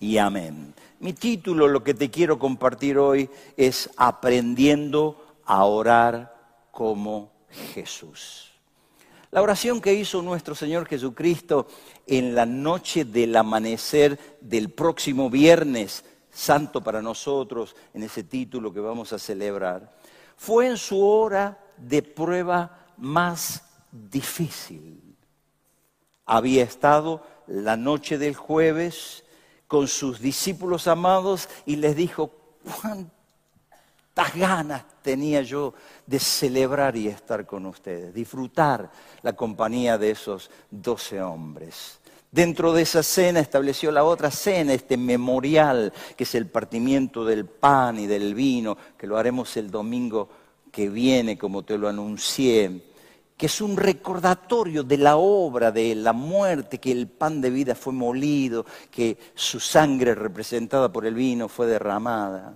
y amén. Mi título, lo que te quiero compartir hoy, es Aprendiendo a orar como Jesús. La oración que hizo nuestro Señor Jesucristo en la noche del amanecer del próximo viernes, santo para nosotros, en ese título que vamos a celebrar, fue en su hora de prueba más difícil. Había estado la noche del jueves con sus discípulos amados y les dijo, cuántas ganas tenía yo de celebrar y estar con ustedes, disfrutar la compañía de esos doce hombres. Dentro de esa cena estableció la otra cena, este memorial, que es el partimiento del pan y del vino, que lo haremos el domingo que viene, como te lo anuncié que es un recordatorio de la obra, de la muerte, que el pan de vida fue molido, que su sangre representada por el vino fue derramada.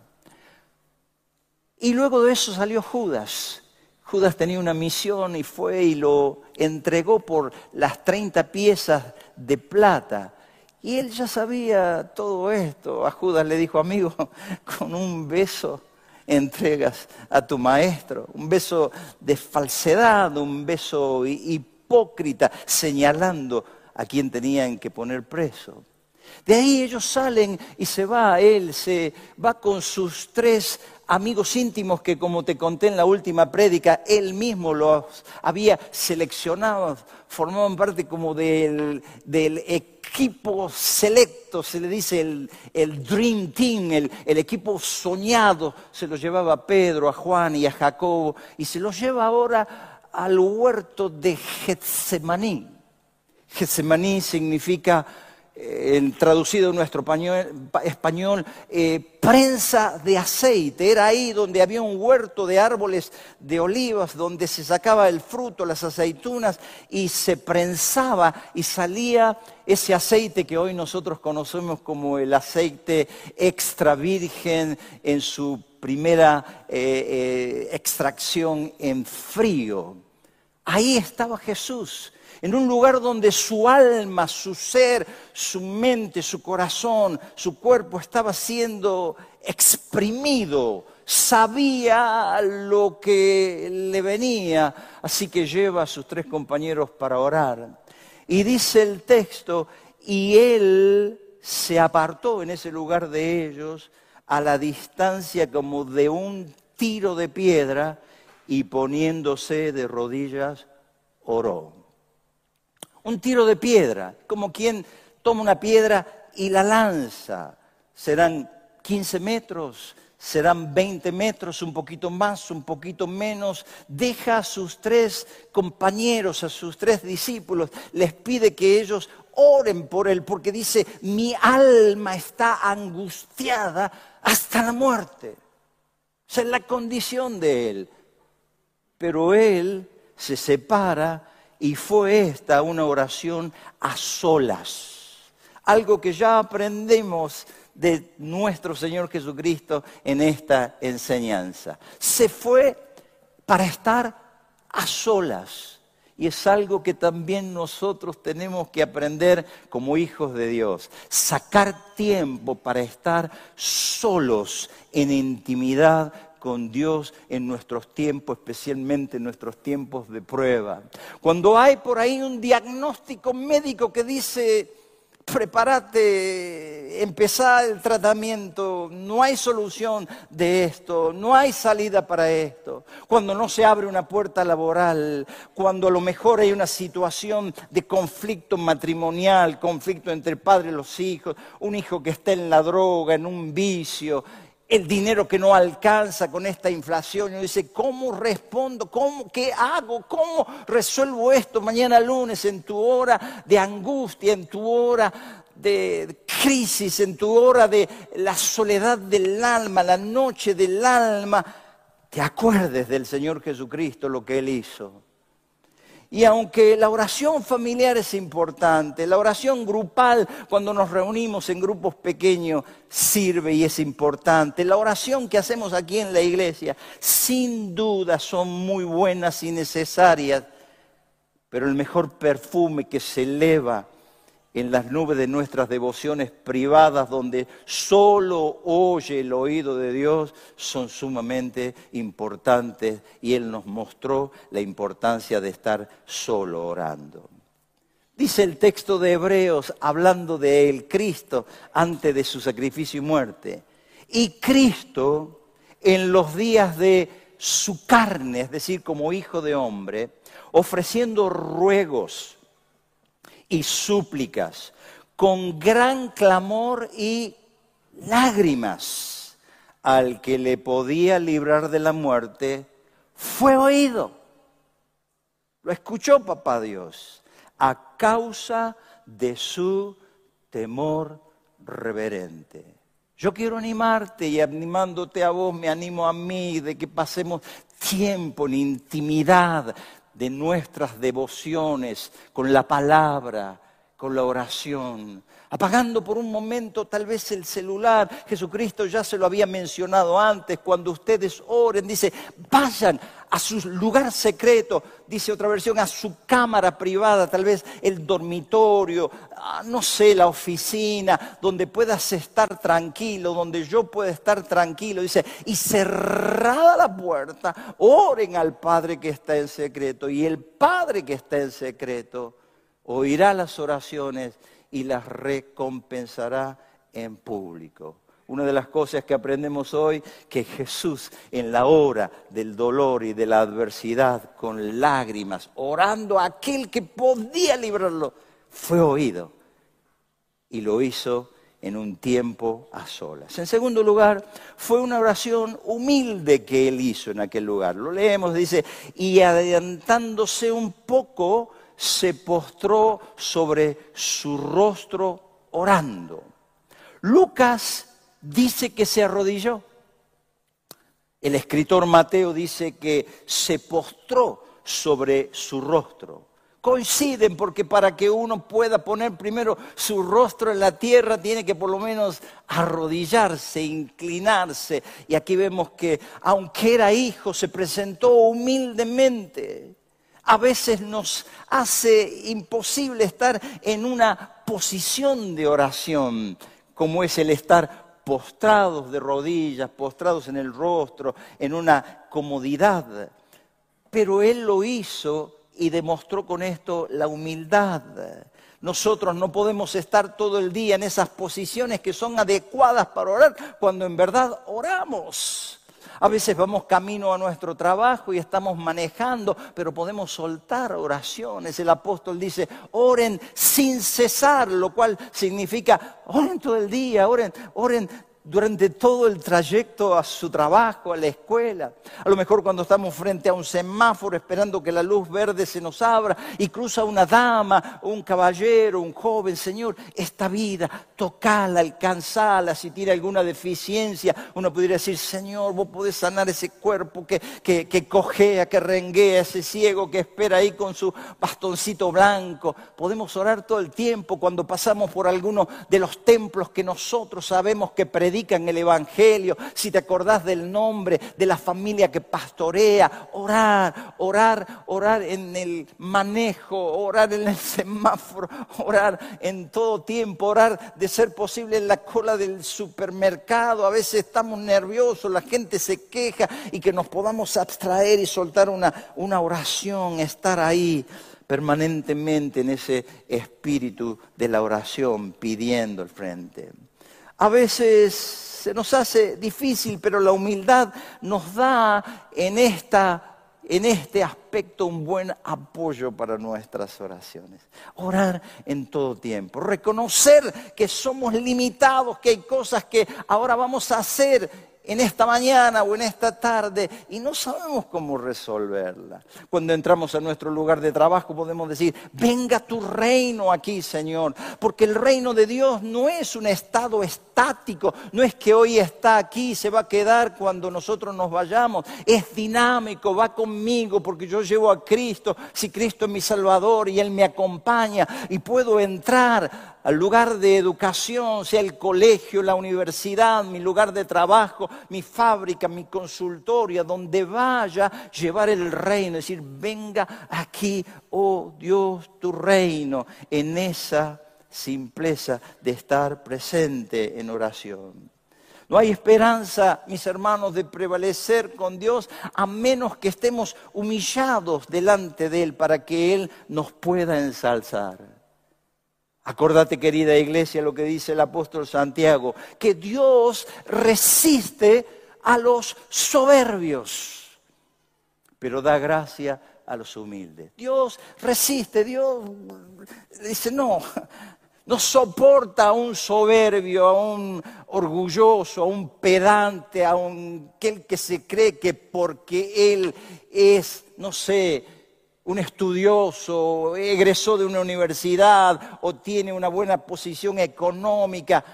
Y luego de eso salió Judas. Judas tenía una misión y fue y lo entregó por las 30 piezas de plata. Y él ya sabía todo esto. A Judas le dijo, amigo, con un beso entregas a tu maestro. Un beso de falsedad, un beso hipócrita, señalando a quien tenían que poner preso. De ahí ellos salen y se va, él se va con sus tres amigos íntimos que como te conté en la última prédica, él mismo los había seleccionado, formaban parte como del, equipo selecto, se le dice el, Dream Team, el, equipo soñado, se lo llevaba a Pedro, a Juan y a Jacobo, y se los lleva ahora al huerto de Getsemaní. Getsemaní significa en traducido en nuestro español, eh, prensa de aceite. Era ahí donde había un huerto de árboles de olivas, donde se sacaba el fruto, las aceitunas, y se prensaba y salía ese aceite que hoy nosotros conocemos como el aceite extra virgen en su primera eh, eh, extracción en frío. Ahí estaba Jesús en un lugar donde su alma, su ser, su mente, su corazón, su cuerpo estaba siendo exprimido, sabía lo que le venía, así que lleva a sus tres compañeros para orar. Y dice el texto, y él se apartó en ese lugar de ellos a la distancia como de un tiro de piedra y poniéndose de rodillas oró un tiro de piedra, como quien toma una piedra y la lanza. Serán 15 metros, serán 20 metros, un poquito más, un poquito menos. Deja a sus tres compañeros, a sus tres discípulos, les pide que ellos oren por él, porque dice, mi alma está angustiada hasta la muerte. Esa es la condición de él. Pero él se separa y fue esta una oración a solas, algo que ya aprendemos de nuestro Señor Jesucristo en esta enseñanza. Se fue para estar a solas. Y es algo que también nosotros tenemos que aprender como hijos de Dios. Sacar tiempo para estar solos en intimidad con Dios en nuestros tiempos, especialmente en nuestros tiempos de prueba. Cuando hay por ahí un diagnóstico médico que dice, prepárate, empezá el tratamiento, no hay solución de esto, no hay salida para esto. Cuando no se abre una puerta laboral, cuando a lo mejor hay una situación de conflicto matrimonial, conflicto entre padre y los hijos, un hijo que está en la droga, en un vicio, el dinero que no alcanza con esta inflación. Y dice, ¿cómo respondo? ¿Cómo, ¿Qué hago? ¿Cómo resuelvo esto mañana lunes en tu hora de angustia, en tu hora de crisis, en tu hora de la soledad del alma, la noche del alma? Te acuerdes del Señor Jesucristo, lo que Él hizo. Y aunque la oración familiar es importante, la oración grupal cuando nos reunimos en grupos pequeños sirve y es importante, la oración que hacemos aquí en la iglesia sin duda son muy buenas y necesarias, pero el mejor perfume que se eleva en las nubes de nuestras devociones privadas, donde solo oye el oído de Dios, son sumamente importantes y Él nos mostró la importancia de estar solo orando. Dice el texto de Hebreos, hablando de el Cristo antes de su sacrificio y muerte. Y Cristo, en los días de su carne, es decir, como hijo de hombre, ofreciendo ruegos y súplicas, con gran clamor y lágrimas al que le podía librar de la muerte, fue oído. Lo escuchó papá Dios a causa de su temor reverente. Yo quiero animarte y animándote a vos, me animo a mí de que pasemos tiempo en intimidad de nuestras devociones con la palabra, con la oración, apagando por un momento tal vez el celular. Jesucristo ya se lo había mencionado antes, cuando ustedes oren, dice, vayan a su lugar secreto, dice otra versión, a su cámara privada, tal vez el dormitorio, no sé, la oficina, donde puedas estar tranquilo, donde yo pueda estar tranquilo. Dice, y cerrada la puerta, oren al Padre que está en secreto, y el Padre que está en secreto oirá las oraciones y las recompensará en público. Una de las cosas que aprendemos hoy, que Jesús en la hora del dolor y de la adversidad, con lágrimas, orando a aquel que podía librarlo, fue oído. Y lo hizo en un tiempo a solas. En segundo lugar, fue una oración humilde que él hizo en aquel lugar. Lo leemos, dice, y adelantándose un poco, se postró sobre su rostro orando. Lucas dice que se arrodilló. El escritor Mateo dice que se postró sobre su rostro. Coinciden porque para que uno pueda poner primero su rostro en la tierra tiene que por lo menos arrodillarse, inclinarse. Y aquí vemos que aunque era hijo, se presentó humildemente. A veces nos hace imposible estar en una posición de oración, como es el estar postrados de rodillas, postrados en el rostro, en una comodidad. Pero Él lo hizo y demostró con esto la humildad. Nosotros no podemos estar todo el día en esas posiciones que son adecuadas para orar cuando en verdad oramos. A veces vamos camino a nuestro trabajo y estamos manejando, pero podemos soltar oraciones. El apóstol dice, oren sin cesar, lo cual significa, oren todo el día, oren, oren durante todo el trayecto a su trabajo, a la escuela. A lo mejor cuando estamos frente a un semáforo esperando que la luz verde se nos abra y cruza una dama, un caballero, un joven, Señor, esta vida, tocala, alcanzala, si tiene alguna deficiencia, uno podría decir, Señor, vos podés sanar ese cuerpo que, que, que cojea, que renguea, ese ciego que espera ahí con su bastoncito blanco. Podemos orar todo el tiempo cuando pasamos por alguno de los templos que nosotros sabemos que predicamos predican el Evangelio, si te acordás del nombre de la familia que pastorea, orar, orar, orar en el manejo, orar en el semáforo, orar en todo tiempo, orar de ser posible en la cola del supermercado. A veces estamos nerviosos, la gente se queja y que nos podamos abstraer y soltar una, una oración, estar ahí permanentemente en ese espíritu de la oración, pidiendo el frente. A veces se nos hace difícil, pero la humildad nos da en, esta, en este aspecto un buen apoyo para nuestras oraciones. Orar en todo tiempo, reconocer que somos limitados, que hay cosas que ahora vamos a hacer en esta mañana o en esta tarde y no sabemos cómo resolverla. Cuando entramos a nuestro lugar de trabajo podemos decir, venga tu reino aquí, Señor, porque el reino de Dios no es un estado estático, no es que hoy está aquí se va a quedar cuando nosotros nos vayamos, es dinámico, va conmigo porque yo llevo a Cristo, si Cristo es mi Salvador y Él me acompaña y puedo entrar al lugar de educación, sea el colegio, la universidad, mi lugar de trabajo, mi fábrica, mi consultoria, donde vaya, llevar el reino, decir, venga aquí, oh Dios, tu reino, en esa simpleza de estar presente en oración. No hay esperanza, mis hermanos, de prevalecer con Dios a menos que estemos humillados delante de Él para que Él nos pueda ensalzar. Acordate, querida iglesia, lo que dice el apóstol Santiago, que Dios resiste a los soberbios, pero da gracia a los humildes. Dios resiste, Dios dice, no, no soporta a un soberbio, a un orgulloso, a un pedante, a un aquel que se cree que porque él es, no sé, un estudioso, egresó de una universidad o tiene una buena posición económica.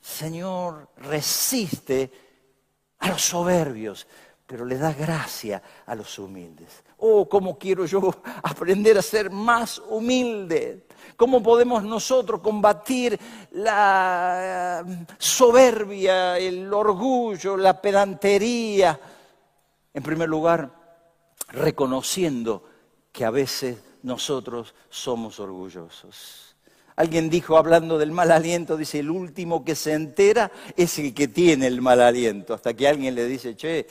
Señor, resiste a los soberbios, pero le da gracia a los humildes. Oh, cómo quiero yo aprender a ser más humilde. ¿Cómo podemos nosotros combatir la eh, soberbia, el orgullo, la pedantería? En primer lugar, reconociendo que a veces nosotros somos orgullosos. Alguien dijo, hablando del mal aliento, dice, el último que se entera es el que tiene el mal aliento. Hasta que alguien le dice, che,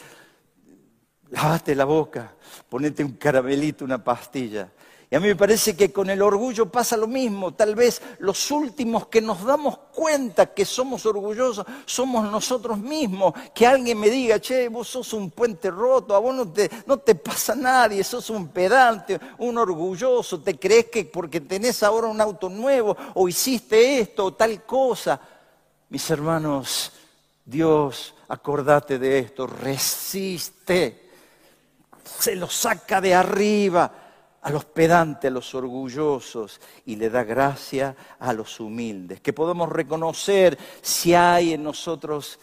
lavate la boca, ponete un caramelito, una pastilla. Y a mí me parece que con el orgullo pasa lo mismo. Tal vez los últimos que nos damos cuenta que somos orgullosos somos nosotros mismos. Que alguien me diga, che, vos sos un puente roto, a vos no te, no te pasa nadie, sos un pedante, un orgulloso, te crees que porque tenés ahora un auto nuevo o hiciste esto o tal cosa. Mis hermanos, Dios, acordate de esto, resiste, se lo saca de arriba a los pedantes, a los orgullosos y le da gracia a los humildes. Que podamos reconocer si hay en nosotros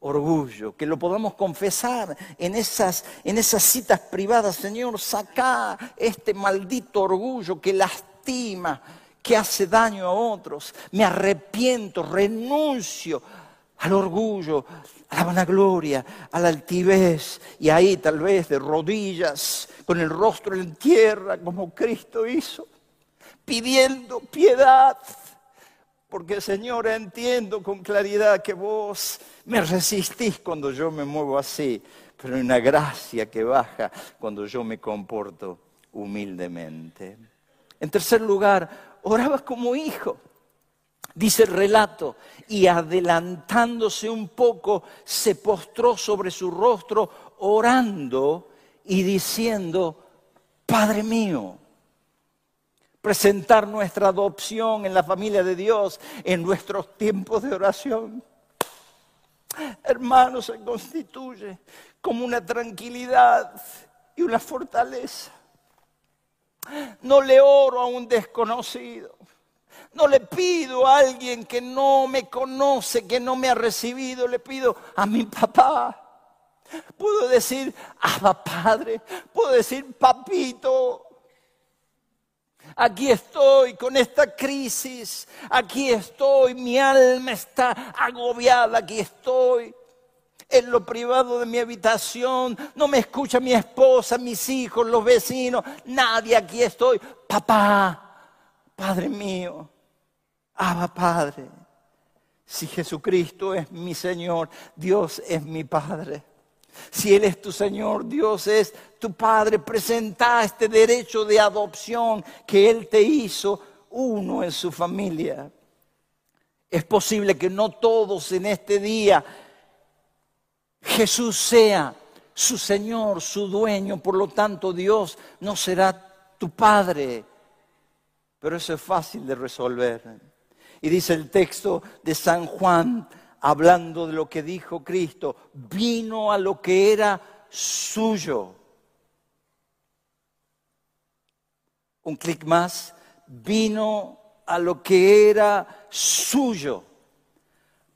orgullo, que lo podamos confesar en esas, en esas citas privadas. Señor, saca este maldito orgullo que lastima, que hace daño a otros. Me arrepiento, renuncio al orgullo, a la vanagloria, a la altivez, y ahí tal vez de rodillas, con el rostro en tierra, como Cristo hizo, pidiendo piedad, porque Señor, entiendo con claridad que vos me resistís cuando yo me muevo así, pero hay una gracia que baja cuando yo me comporto humildemente. En tercer lugar, oraba como hijo. Dice el relato, y adelantándose un poco, se postró sobre su rostro, orando y diciendo, Padre mío, presentar nuestra adopción en la familia de Dios en nuestros tiempos de oración. Hermano, se constituye como una tranquilidad y una fortaleza. No le oro a un desconocido. No le pido a alguien que no me conoce, que no me ha recibido, le pido a mi papá. Puedo decir, Abba Padre, puedo decir, Papito. Aquí estoy con esta crisis, aquí estoy, mi alma está agobiada, aquí estoy en lo privado de mi habitación, no me escucha mi esposa, mis hijos, los vecinos, nadie, aquí estoy. Papá, Padre mío, Abba Padre, si Jesucristo es mi Señor, Dios es mi Padre. Si Él es tu Señor, Dios es tu Padre, presenta este derecho de adopción que Él te hizo uno en su familia. Es posible que no todos en este día Jesús sea su Señor, su dueño, por lo tanto Dios no será tu Padre. Pero eso es fácil de resolver. Y dice el texto de San Juan, hablando de lo que dijo Cristo, vino a lo que era suyo. Un clic más, vino a lo que era suyo,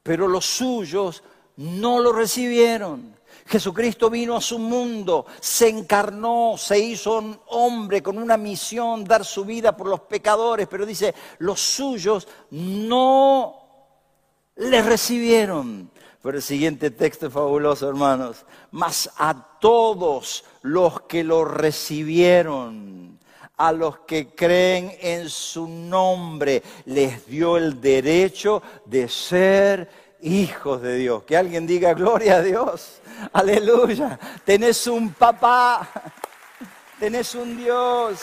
pero los suyos no lo recibieron. Jesucristo vino a su mundo, se encarnó, se hizo un hombre con una misión, dar su vida por los pecadores, pero dice, los suyos no le recibieron. Pero el siguiente texto es fabuloso, hermanos. Mas a todos los que lo recibieron, a los que creen en su nombre. Les dio el derecho de ser hijos de Dios. Que alguien diga gloria a Dios. Aleluya. Tenés un papá. Tenés un Dios.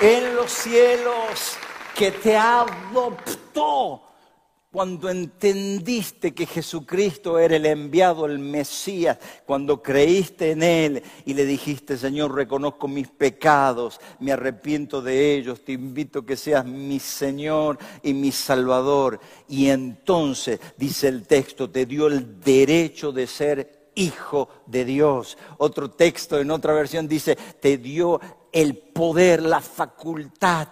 En los cielos que te adoptó cuando entendiste que Jesucristo era el enviado, el Mesías, cuando creíste en Él y le dijiste, Señor, reconozco mis pecados, me arrepiento de ellos, te invito a que seas mi Señor y mi Salvador. Y entonces, dice el texto, te dio el derecho de ser hijo de Dios. Otro texto en otra versión dice, te dio el poder, la facultad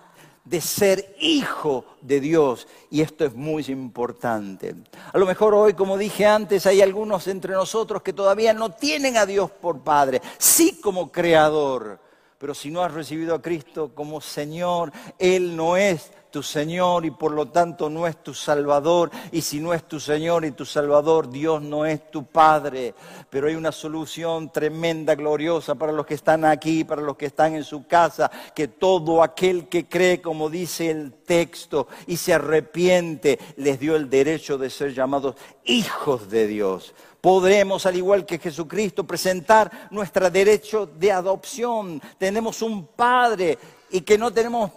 de ser hijo de Dios. Y esto es muy importante. A lo mejor hoy, como dije antes, hay algunos entre nosotros que todavía no tienen a Dios por Padre, sí como Creador. Pero si no has recibido a Cristo como Señor, Él no es tu Señor y por lo tanto no es tu Salvador. Y si no es tu Señor y tu Salvador, Dios no es tu Padre. Pero hay una solución tremenda, gloriosa para los que están aquí, para los que están en su casa, que todo aquel que cree, como dice el texto, y se arrepiente, les dio el derecho de ser llamados hijos de Dios podremos, al igual que Jesucristo, presentar nuestro derecho de adopción. Tenemos un Padre y que no tenemos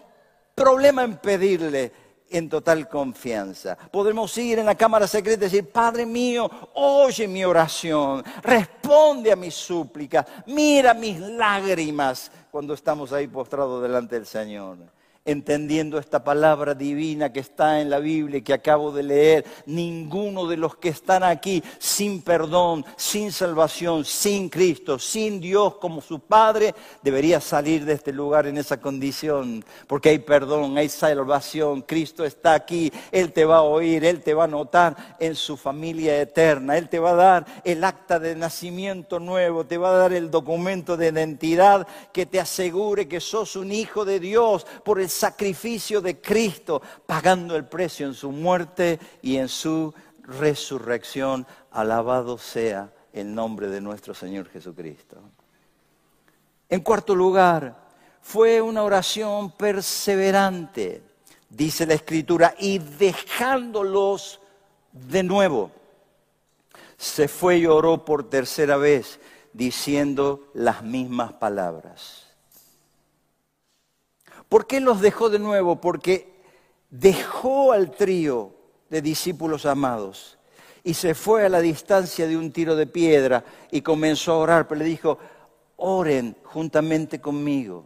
problema en pedirle en total confianza. Podemos ir en la cámara secreta y decir, Padre mío, oye mi oración, responde a mi súplica, mira mis lágrimas cuando estamos ahí postrados delante del Señor entendiendo esta palabra divina que está en la Biblia y que acabo de leer, ninguno de los que están aquí sin perdón, sin salvación, sin Cristo, sin Dios como su Padre, debería salir de este lugar en esa condición, porque hay perdón, hay salvación, Cristo está aquí, Él te va a oír, Él te va a notar en su familia eterna, Él te va a dar el acta de nacimiento nuevo, te va a dar el documento de identidad que te asegure que sos un hijo de Dios por el sacrificio de Cristo, pagando el precio en su muerte y en su resurrección. Alabado sea el nombre de nuestro Señor Jesucristo. En cuarto lugar, fue una oración perseverante, dice la Escritura, y dejándolos de nuevo, se fue y oró por tercera vez, diciendo las mismas palabras. ¿Por qué los dejó de nuevo? Porque dejó al trío de discípulos amados y se fue a la distancia de un tiro de piedra y comenzó a orar, pero le dijo, oren juntamente conmigo.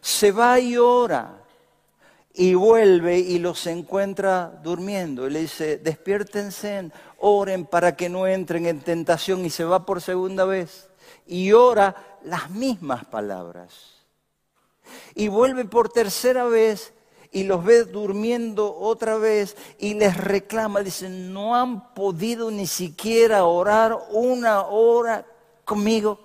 Se va y ora y vuelve y los encuentra durmiendo. Y le dice, despiértense, oren para que no entren en tentación y se va por segunda vez. Y ora las mismas palabras y vuelve por tercera vez y los ve durmiendo otra vez y les reclama, dicen, no han podido ni siquiera orar una hora conmigo.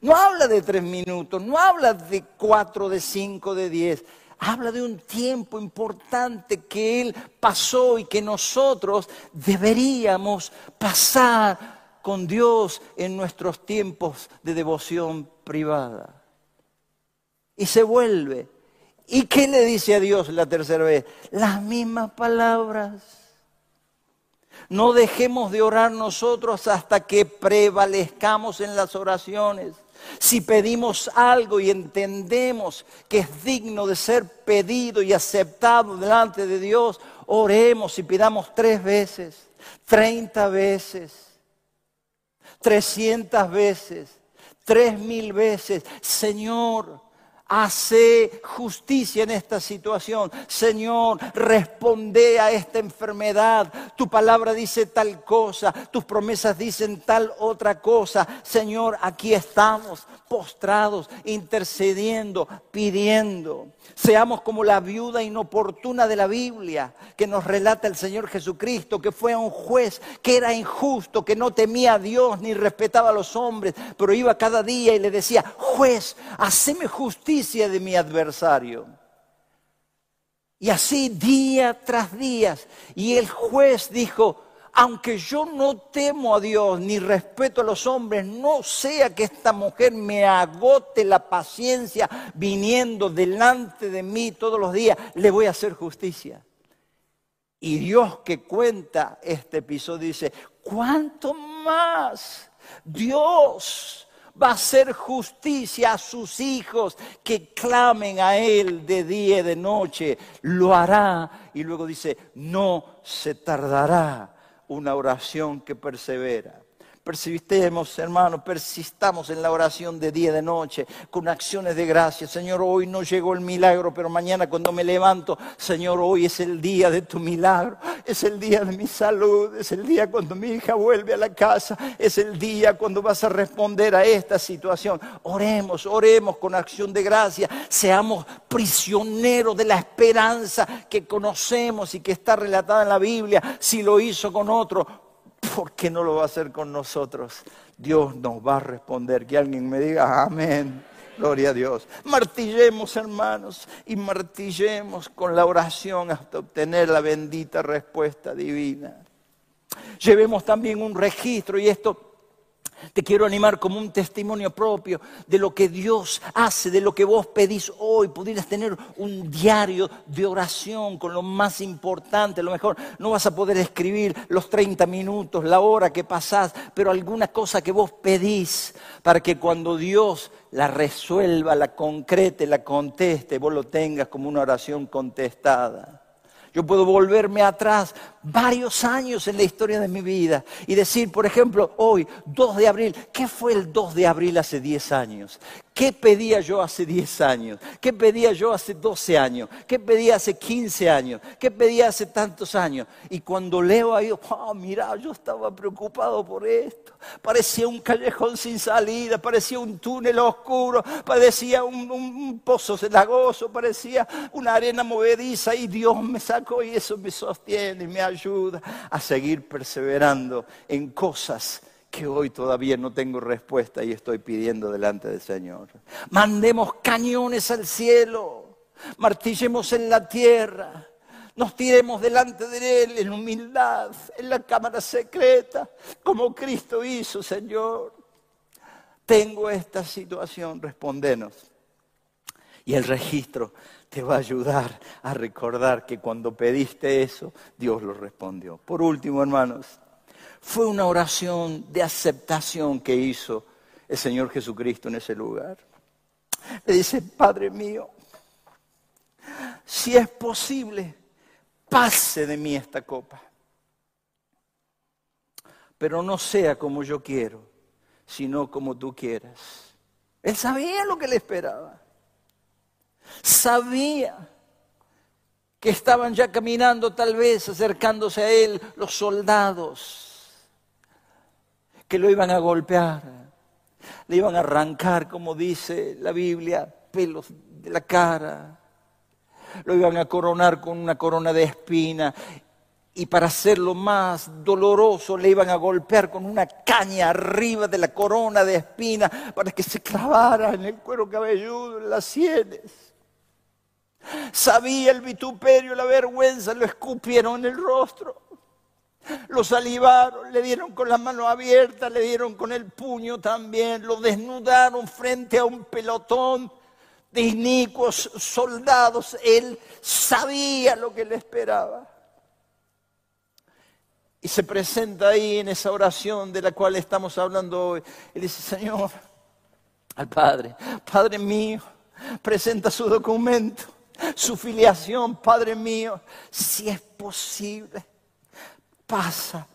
No habla de tres minutos, no habla de cuatro, de cinco, de diez. Habla de un tiempo importante que Él pasó y que nosotros deberíamos pasar con Dios en nuestros tiempos de devoción privada y se vuelve. ¿Y qué le dice a Dios la tercera vez? Las mismas palabras. No dejemos de orar nosotros hasta que prevalezcamos en las oraciones. Si pedimos algo y entendemos que es digno de ser pedido y aceptado delante de Dios, oremos y pidamos tres veces, treinta veces, trescientas veces, tres mil veces. Señor, Hace justicia en esta situación. Señor, responde a esta enfermedad. Tu palabra dice tal cosa, tus promesas dicen tal otra cosa. Señor, aquí estamos postrados, intercediendo, pidiendo. Seamos como la viuda inoportuna de la Biblia que nos relata el Señor Jesucristo, que fue un juez que era injusto, que no temía a Dios ni respetaba a los hombres, pero iba cada día y le decía, juez, haceme justicia de mi adversario. Y así día tras día. Y el juez dijo, aunque yo no temo a Dios ni respeto a los hombres, no sea que esta mujer me agote la paciencia viniendo delante de mí todos los días, le voy a hacer justicia. Y Dios que cuenta este episodio dice, ¿cuánto más Dios va a hacer justicia a sus hijos que clamen a Él de día y de noche? Lo hará. Y luego dice, no se tardará una oración que persevera. Persistemos, hermanos, persistamos en la oración de día y de noche, con acciones de gracia. Señor, hoy no llegó el milagro, pero mañana cuando me levanto, Señor, hoy es el día de tu milagro, es el día de mi salud, es el día cuando mi hija vuelve a la casa, es el día cuando vas a responder a esta situación. Oremos, oremos con acción de gracia, seamos prisioneros de la esperanza que conocemos y que está relatada en la Biblia. Si lo hizo con otro, ¿por qué no lo va a hacer con nosotros? Dios nos va a responder. Que alguien me diga, amén. Gloria a Dios. Martillemos, hermanos, y martillemos con la oración hasta obtener la bendita respuesta divina. Llevemos también un registro, y esto te quiero animar como un testimonio propio de lo que Dios hace, de lo que vos pedís hoy. Pudieras tener un diario de oración con lo más importante. lo mejor no vas a poder escribir los 30 minutos, la hora que pasás, pero alguna cosa que vos pedís para que cuando Dios la resuelva, la concrete, la conteste, vos lo tengas como una oración contestada. Yo puedo volverme atrás varios años en la historia de mi vida y decir, por ejemplo, hoy, 2 de abril, ¿qué fue el 2 de abril hace 10 años? ¿Qué pedía yo hace 10 años? ¿Qué pedía yo hace 12 años? ¿Qué pedía hace 15 años? ¿Qué pedía hace tantos años? Y cuando leo ahí, oh, mira, yo estaba preocupado por esto. Parecía un callejón sin salida, parecía un túnel oscuro, parecía un, un pozo cenagoso, parecía una arena movediza y Dios me sacó y eso me sostiene y me ayuda a seguir perseverando en cosas que hoy todavía no tengo respuesta y estoy pidiendo delante del Señor. Mandemos cañones al cielo, martillemos en la tierra, nos tiremos delante de Él en humildad, en la cámara secreta, como Cristo hizo, Señor. Tengo esta situación, respondenos. Y el registro te va a ayudar a recordar que cuando pediste eso, Dios lo respondió. Por último, hermanos, fue una oración de aceptación que hizo el Señor Jesucristo en ese lugar. Le dice, Padre mío, si es posible, pase de mí esta copa. Pero no sea como yo quiero, sino como tú quieras. Él sabía lo que le esperaba. Sabía que estaban ya caminando tal vez acercándose a él los soldados que lo iban a golpear, le iban a arrancar, como dice la Biblia, pelos de la cara, lo iban a coronar con una corona de espina y para hacerlo más doloroso le iban a golpear con una caña arriba de la corona de espina para que se clavara en el cuero cabelludo, en las sienes. Sabía el vituperio, la vergüenza, lo escupieron en el rostro. Lo salivaron, le dieron con las manos abiertas, le dieron con el puño también, lo desnudaron frente a un pelotón de inicuos soldados. Él sabía lo que le esperaba. Y se presenta ahí en esa oración de la cual estamos hablando hoy. Él dice, Señor, al Padre, Padre mío, presenta su documento, su filiación, Padre mío, si es posible pasa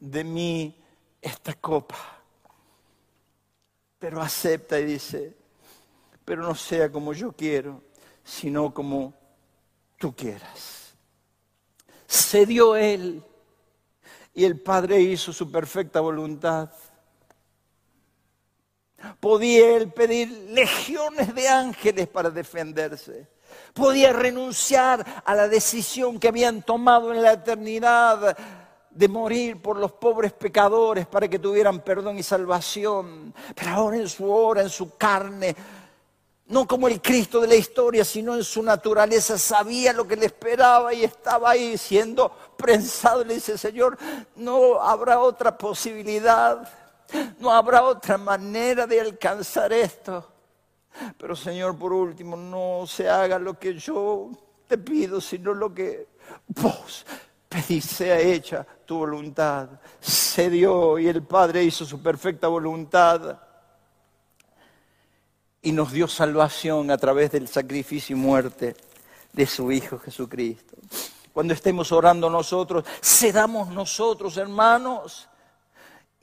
de mí esta copa. Pero acepta y dice, pero no sea como yo quiero, sino como tú quieras. Cedió él y el Padre hizo su perfecta voluntad. Podía él pedir legiones de ángeles para defenderse. Podía renunciar a la decisión que habían tomado en la eternidad de morir por los pobres pecadores para que tuvieran perdón y salvación. Pero ahora en su hora, en su carne, no como el Cristo de la historia, sino en su naturaleza, sabía lo que le esperaba y estaba ahí siendo prensado. Le dice, Señor, no habrá otra posibilidad, no habrá otra manera de alcanzar esto. Pero Señor, por último, no se haga lo que yo te pido, sino lo que vos pedís sea hecha tu voluntad. Se dio y el Padre hizo su perfecta voluntad y nos dio salvación a través del sacrificio y muerte de su Hijo Jesucristo. Cuando estemos orando nosotros, cedamos nosotros, hermanos,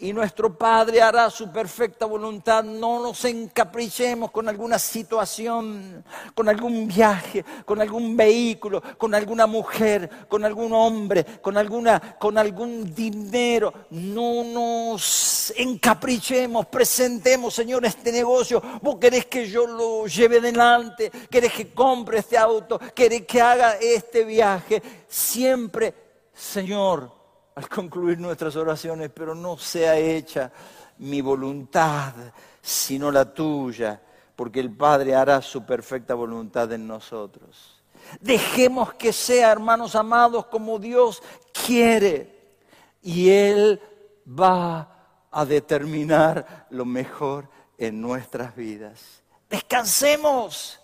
y nuestro Padre hará su perfecta voluntad. No nos encaprichemos con alguna situación, con algún viaje, con algún vehículo, con alguna mujer, con algún hombre, con, alguna, con algún dinero. No nos encaprichemos, presentemos, Señor, este negocio. Vos querés que yo lo lleve adelante, querés que compre este auto, querés que haga este viaje. Siempre, Señor, al concluir nuestras oraciones, pero no sea hecha mi voluntad, sino la tuya, porque el Padre hará su perfecta voluntad en nosotros. Dejemos que sea, hermanos amados, como Dios quiere, y Él va a determinar lo mejor en nuestras vidas. Descansemos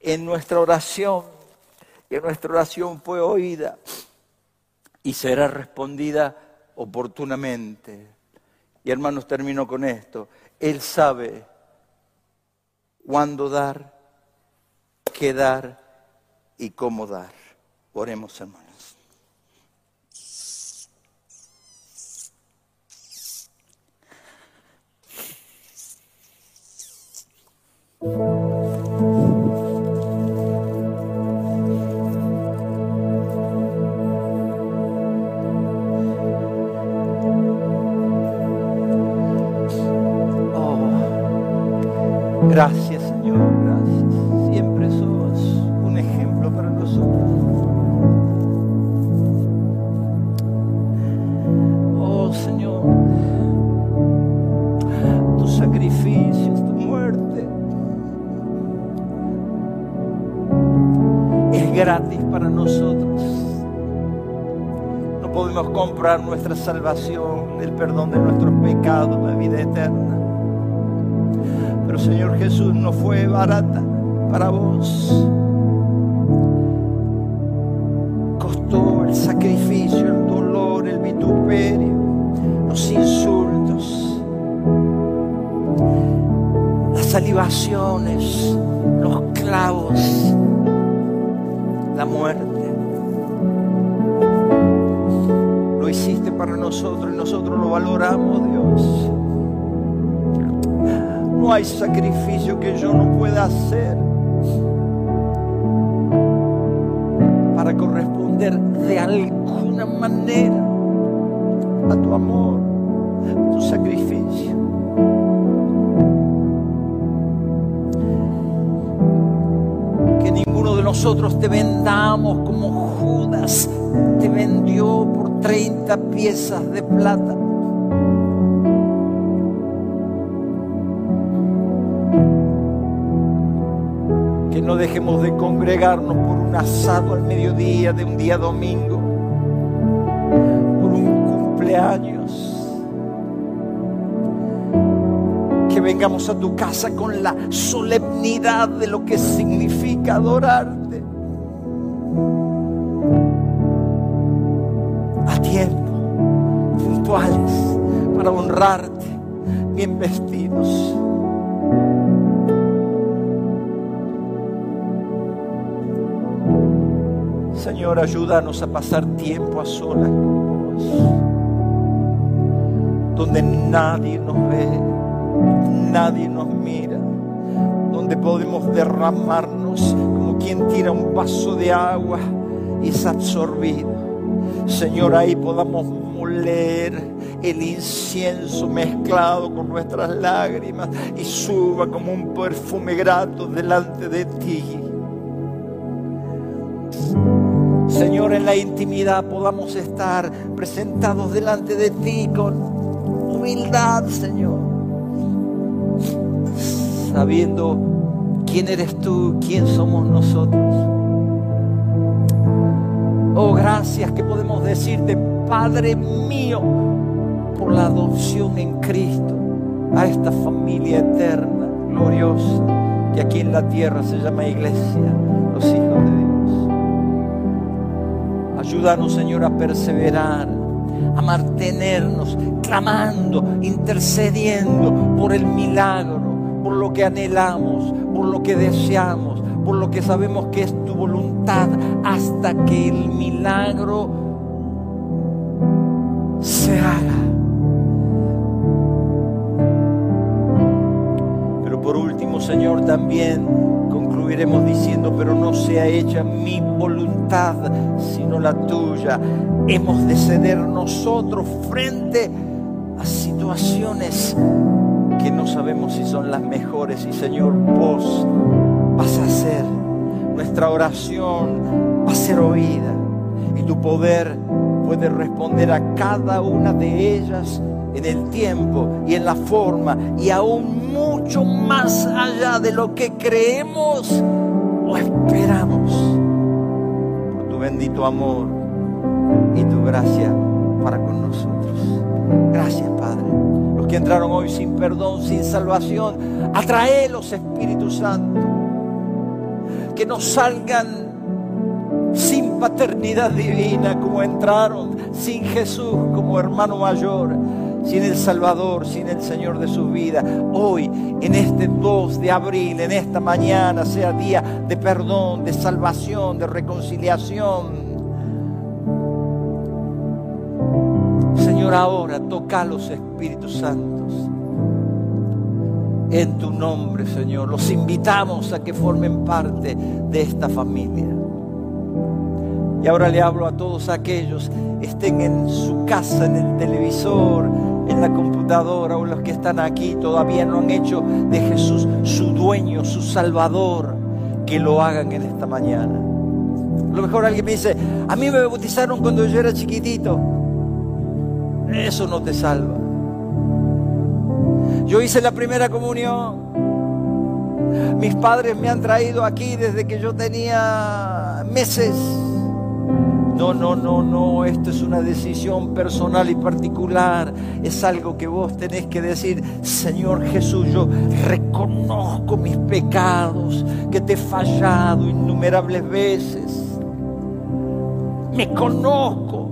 en nuestra oración, que nuestra oración fue oída y será respondida oportunamente. Y hermanos, termino con esto. Él sabe cuándo dar, qué dar y cómo dar. Oremos, hermanos. Gracias, Señor, gracias. Siempre sos un ejemplo para nosotros. Oh, Señor, tus sacrificios, tu muerte es gratis para nosotros. No podemos comprar nuestra salvación, el perdón de nuestros pecados, la vida eterna. Señor Jesús no fue barata para vos. Costó el sacrificio, el dolor, el vituperio, los insultos, las salivaciones, los clavos, la muerte. Lo hiciste para nosotros y nosotros lo valoramos, Dios. No hay sacrificio que yo no pueda hacer para corresponder de alguna manera a tu amor, a tu sacrificio. Que ninguno de nosotros te vendamos como Judas te vendió por 30 piezas de plata. Dejemos de congregarnos por un asado al mediodía de un día domingo, por un cumpleaños. Que vengamos a tu casa con la solemnidad de lo que significa adorarte. A tiempo, puntuales, para honrarte, bien vestidos. Señor, ayúdanos a pasar tiempo a solas con vos, donde nadie nos ve, nadie nos mira, donde podemos derramarnos como quien tira un vaso de agua y es absorbido. Señor, ahí podamos moler el incienso mezclado con nuestras lágrimas y suba como un perfume grato delante de ti. La intimidad podamos estar presentados delante de ti con humildad, Señor. Sabiendo quién eres tú, quién somos nosotros. Oh, gracias que podemos decirte, Padre mío, por la adopción en Cristo a esta familia eterna, gloriosa, que aquí en la tierra se llama iglesia, los hijos de Dios. Ayúdanos, Señor, a perseverar, a mantenernos clamando, intercediendo por el milagro, por lo que anhelamos, por lo que deseamos, por lo que sabemos que es tu voluntad, hasta que el milagro se haga. Pero por último, Señor, también concluiremos diciendo, pero no sea hecha mi voluntad, sino la tuya. Hemos de ceder nosotros frente a situaciones que no sabemos si son las mejores. Y Señor, vos vas a hacer, nuestra oración va a ser oída. Y tu poder puede responder a cada una de ellas en el tiempo y en la forma y aún mucho más allá de lo que creemos o esperamos. Por tu bendito amor y tu gracia para con nosotros. Gracias, Padre. Los que entraron hoy sin perdón, sin salvación, los Espíritu Santo. Que nos salgan paternidad divina como entraron, sin Jesús como hermano mayor, sin el Salvador, sin el Señor de su vida. Hoy, en este 2 de abril, en esta mañana, sea día de perdón, de salvación, de reconciliación. Señor, ahora toca a los Espíritus Santos. En tu nombre, Señor, los invitamos a que formen parte de esta familia. Y ahora le hablo a todos aquellos, estén en su casa, en el televisor, en la computadora o los que están aquí, todavía no han hecho de Jesús su dueño, su salvador, que lo hagan en esta mañana. A lo mejor alguien me dice, a mí me bautizaron cuando yo era chiquitito. Eso no te salva. Yo hice la primera comunión. Mis padres me han traído aquí desde que yo tenía meses no, no, no, no, esto es una decisión personal y particular. Es algo que vos tenés que decir, Señor Jesús, yo reconozco mis pecados, que te he fallado innumerables veces. Me conozco,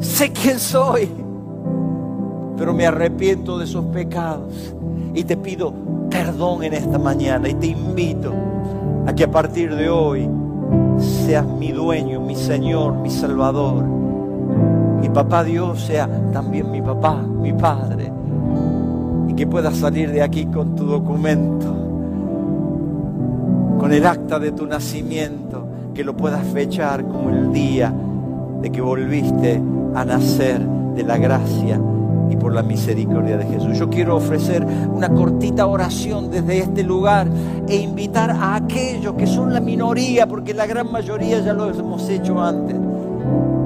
sé quién soy, pero me arrepiento de esos pecados y te pido perdón en esta mañana y te invito a que a partir de hoy seas mi dueño, mi Señor, mi Salvador. Y papá Dios sea también mi papá, mi padre. Y que puedas salir de aquí con tu documento, con el acta de tu nacimiento, que lo puedas fechar como el día de que volviste a nacer de la gracia y por la misericordia de Jesús. Yo quiero ofrecer una cortita oración desde este lugar e invitar a aquellos que son la minoría, porque la gran mayoría ya lo hemos hecho antes,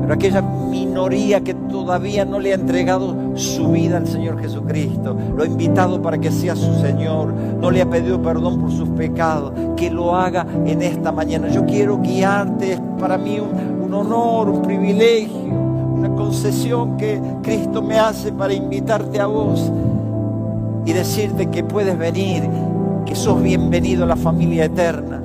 pero aquella minoría que todavía no le ha entregado su vida al Señor Jesucristo, lo ha invitado para que sea su Señor, no le ha pedido perdón por sus pecados, que lo haga en esta mañana. Yo quiero guiarte, es para mí un, un honor, un privilegio concesión que Cristo me hace para invitarte a vos y decirte que puedes venir, que sos bienvenido a la familia eterna,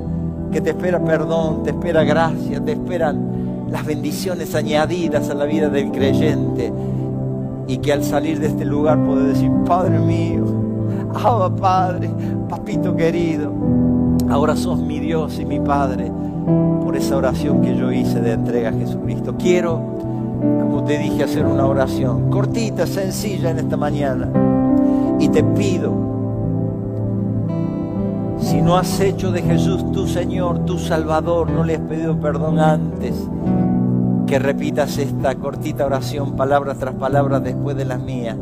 que te espera perdón, te espera gracia, te esperan las bendiciones añadidas a la vida del creyente y que al salir de este lugar puedes decir, Padre mío, Abba Padre, papito querido, ahora sos mi Dios y mi Padre por esa oración que yo hice de entrega a Jesucristo. Quiero como te dije, hacer una oración cortita, sencilla en esta mañana. Y te pido, si no has hecho de Jesús tu Señor, tu Salvador, no le has pedido perdón antes, que repitas esta cortita oración, palabra tras palabra, después de las mías.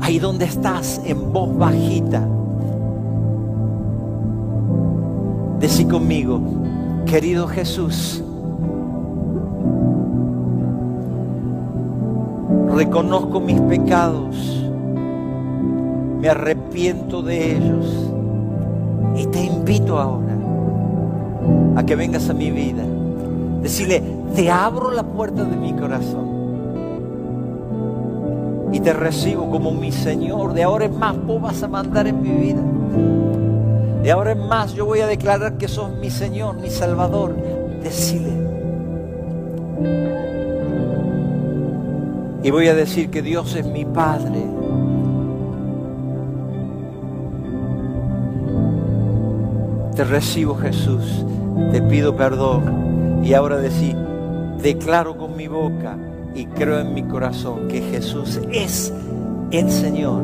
Ahí donde estás, en voz bajita. Decí conmigo, querido Jesús, reconozco mis pecados, me arrepiento de ellos Y te invito ahora a que vengas a mi vida. Decirle, te abro la puerta de mi corazón. Y te recibo como mi Señor. De ahora en más vos vas a mandar en mi vida. De ahora en más yo voy a declarar que sos mi Señor, mi Salvador. Decile. Y voy a decir que Dios es mi Padre. Te recibo Jesús, te pido perdón. Y ahora decir, declaro con mi boca y creo en mi corazón que Jesús es el Señor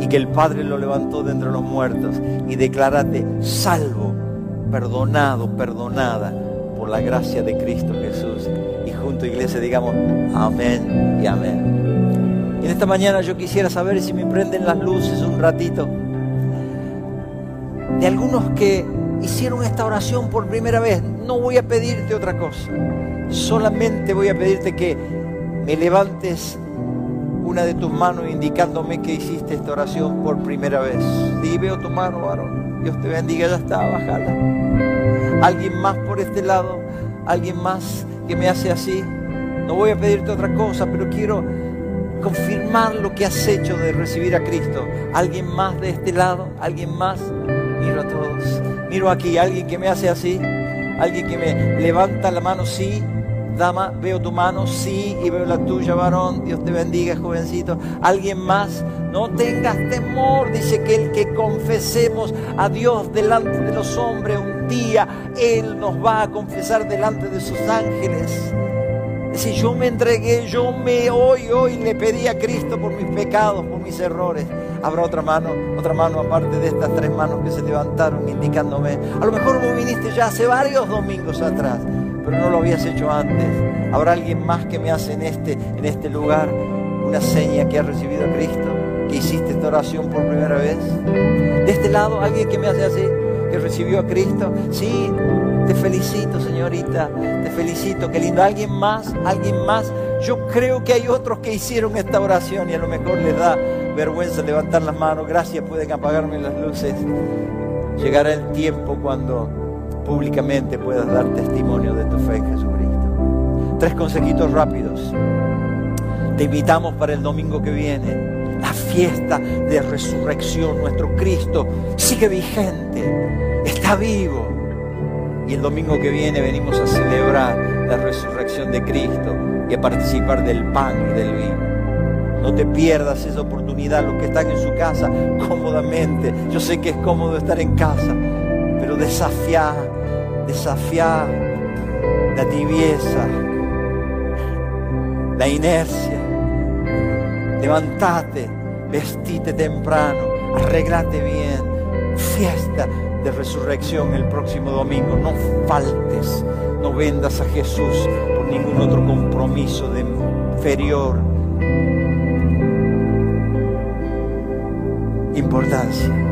y que el Padre lo levantó de entre los muertos y declárate salvo, perdonado, perdonada por la gracia de Cristo Jesús. Junto iglesia digamos amén y amén. En esta mañana yo quisiera saber si me prenden las luces un ratito de algunos que hicieron esta oración por primera vez. No voy a pedirte otra cosa. Solamente voy a pedirte que me levantes una de tus manos indicándome que hiciste esta oración por primera vez. Y veo tu mano, varón. Dios te bendiga, ya está, bájala. Alguien más por este lado, alguien más que me hace así. No voy a pedirte otra cosa, pero quiero confirmar lo que has hecho de recibir a Cristo. Alguien más de este lado, alguien más. Miro a todos. Miro aquí, alguien que me hace así. Alguien que me levanta la mano, sí. Dama, veo tu mano, sí, y veo la tuya, varón. Dios te bendiga, jovencito. Alguien más, no tengas temor. Dice que el que confesemos a Dios delante de los hombres, un día Él nos va a confesar delante de sus ángeles. Si yo me entregué, yo me hoy, hoy le pedí a Cristo por mis pecados, por mis errores. Habrá otra mano, otra mano aparte de estas tres manos que se levantaron indicándome. A lo mejor vos viniste ya hace varios domingos atrás, pero no lo habías hecho antes. Habrá alguien más que me hace en este, en este lugar una seña que ha recibido a Cristo, que hiciste esta oración por primera vez. De este lado, alguien que me hace así, que recibió a Cristo. Sí, te felicito, señorita. Te felicito. Qué lindo. ¿Alguien más? ¿Alguien más? Yo creo que hay otros que hicieron esta oración y a lo mejor les da vergüenza levantar las manos. Gracias, pueden apagarme las luces. Llegará el tiempo cuando públicamente puedas dar testimonio de tu fe en Jesucristo. Tres consejitos rápidos. Te invitamos para el domingo que viene. La fiesta de resurrección. Nuestro Cristo sigue vigente. Está vivo y el domingo que viene venimos a celebrar la resurrección de Cristo y a participar del pan y del vino. No te pierdas esa oportunidad, los que están en su casa cómodamente. Yo sé que es cómodo estar en casa, pero desafiar, desafiar la tibieza, la inercia. Levantate, vestite temprano, arreglate bien, fiesta, de resurrección el próximo domingo. No faltes, no vendas a Jesús por ningún otro compromiso de inferior importancia.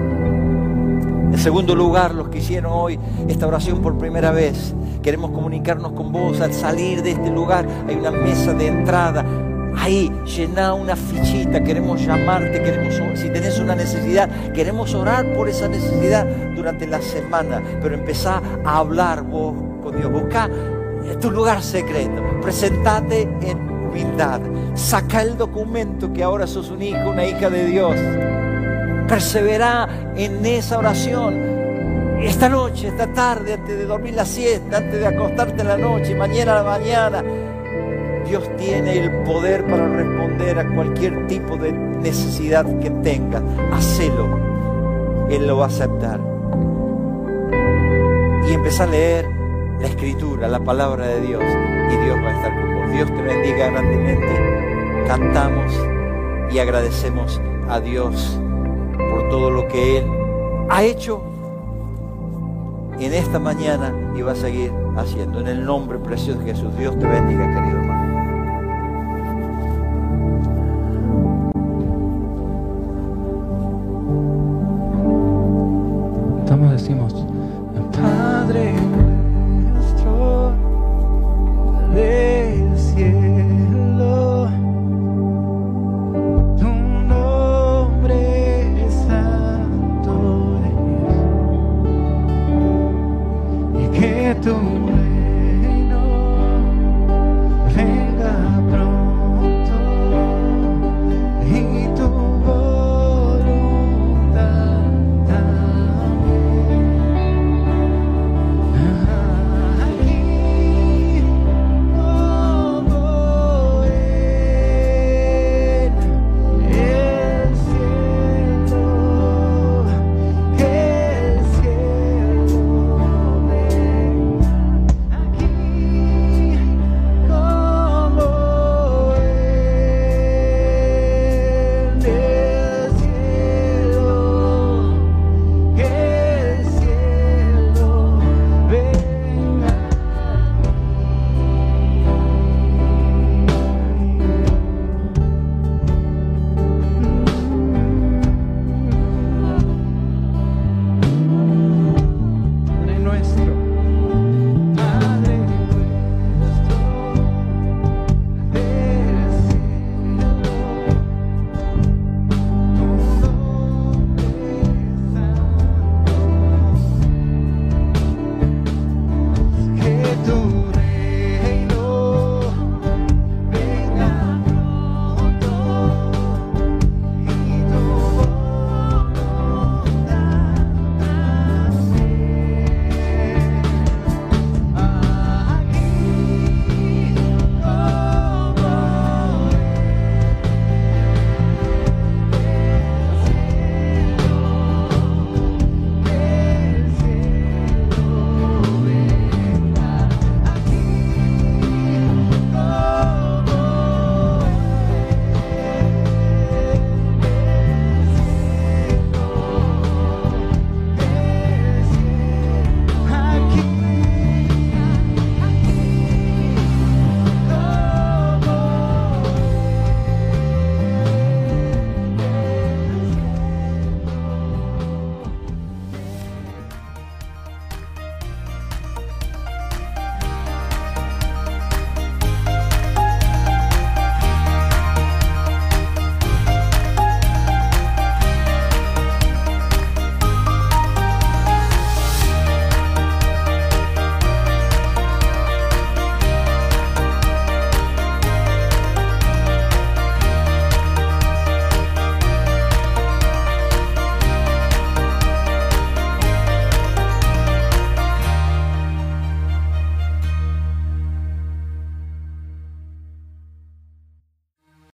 Segundo lugar, los que hicieron hoy esta oración por primera vez, queremos comunicarnos con vos al salir de este lugar. Hay una mesa de entrada. Ahí, llena una fichita, queremos llamarte, queremos, si tenés una necesidad, queremos orar por esa necesidad durante la semana, pero empezá a hablar vos con Dios, busca tu lugar secreto, presentate en humildad, saca el documento que ahora sos un hijo, una hija de Dios, persevera en esa oración, esta noche, esta tarde, antes de dormir la siesta, antes de acostarte en la noche, mañana a la mañana, Dios tiene el poder para responder a cualquier tipo de necesidad que tengas. Hacelo. Él lo va a aceptar. Y empieza a leer la escritura, la palabra de Dios. Y Dios va a estar con vos. Dios te bendiga grandemente. Cantamos y agradecemos a Dios todo lo que Él ha hecho en esta mañana y va a seguir haciendo. En el nombre precioso de Jesús. Dios te bendiga, querido.